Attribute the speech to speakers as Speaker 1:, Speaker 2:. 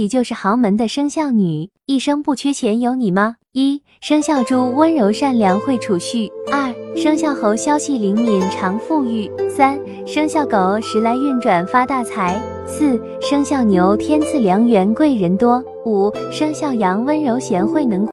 Speaker 1: 你就是豪门的生肖女一生不缺钱有你吗？一生肖猪温柔善良会储蓄二生肖猴消息灵敏常富裕三生肖狗时来运转发大财四生肖牛天赐良缘贵人多五生肖羊温柔贤惠能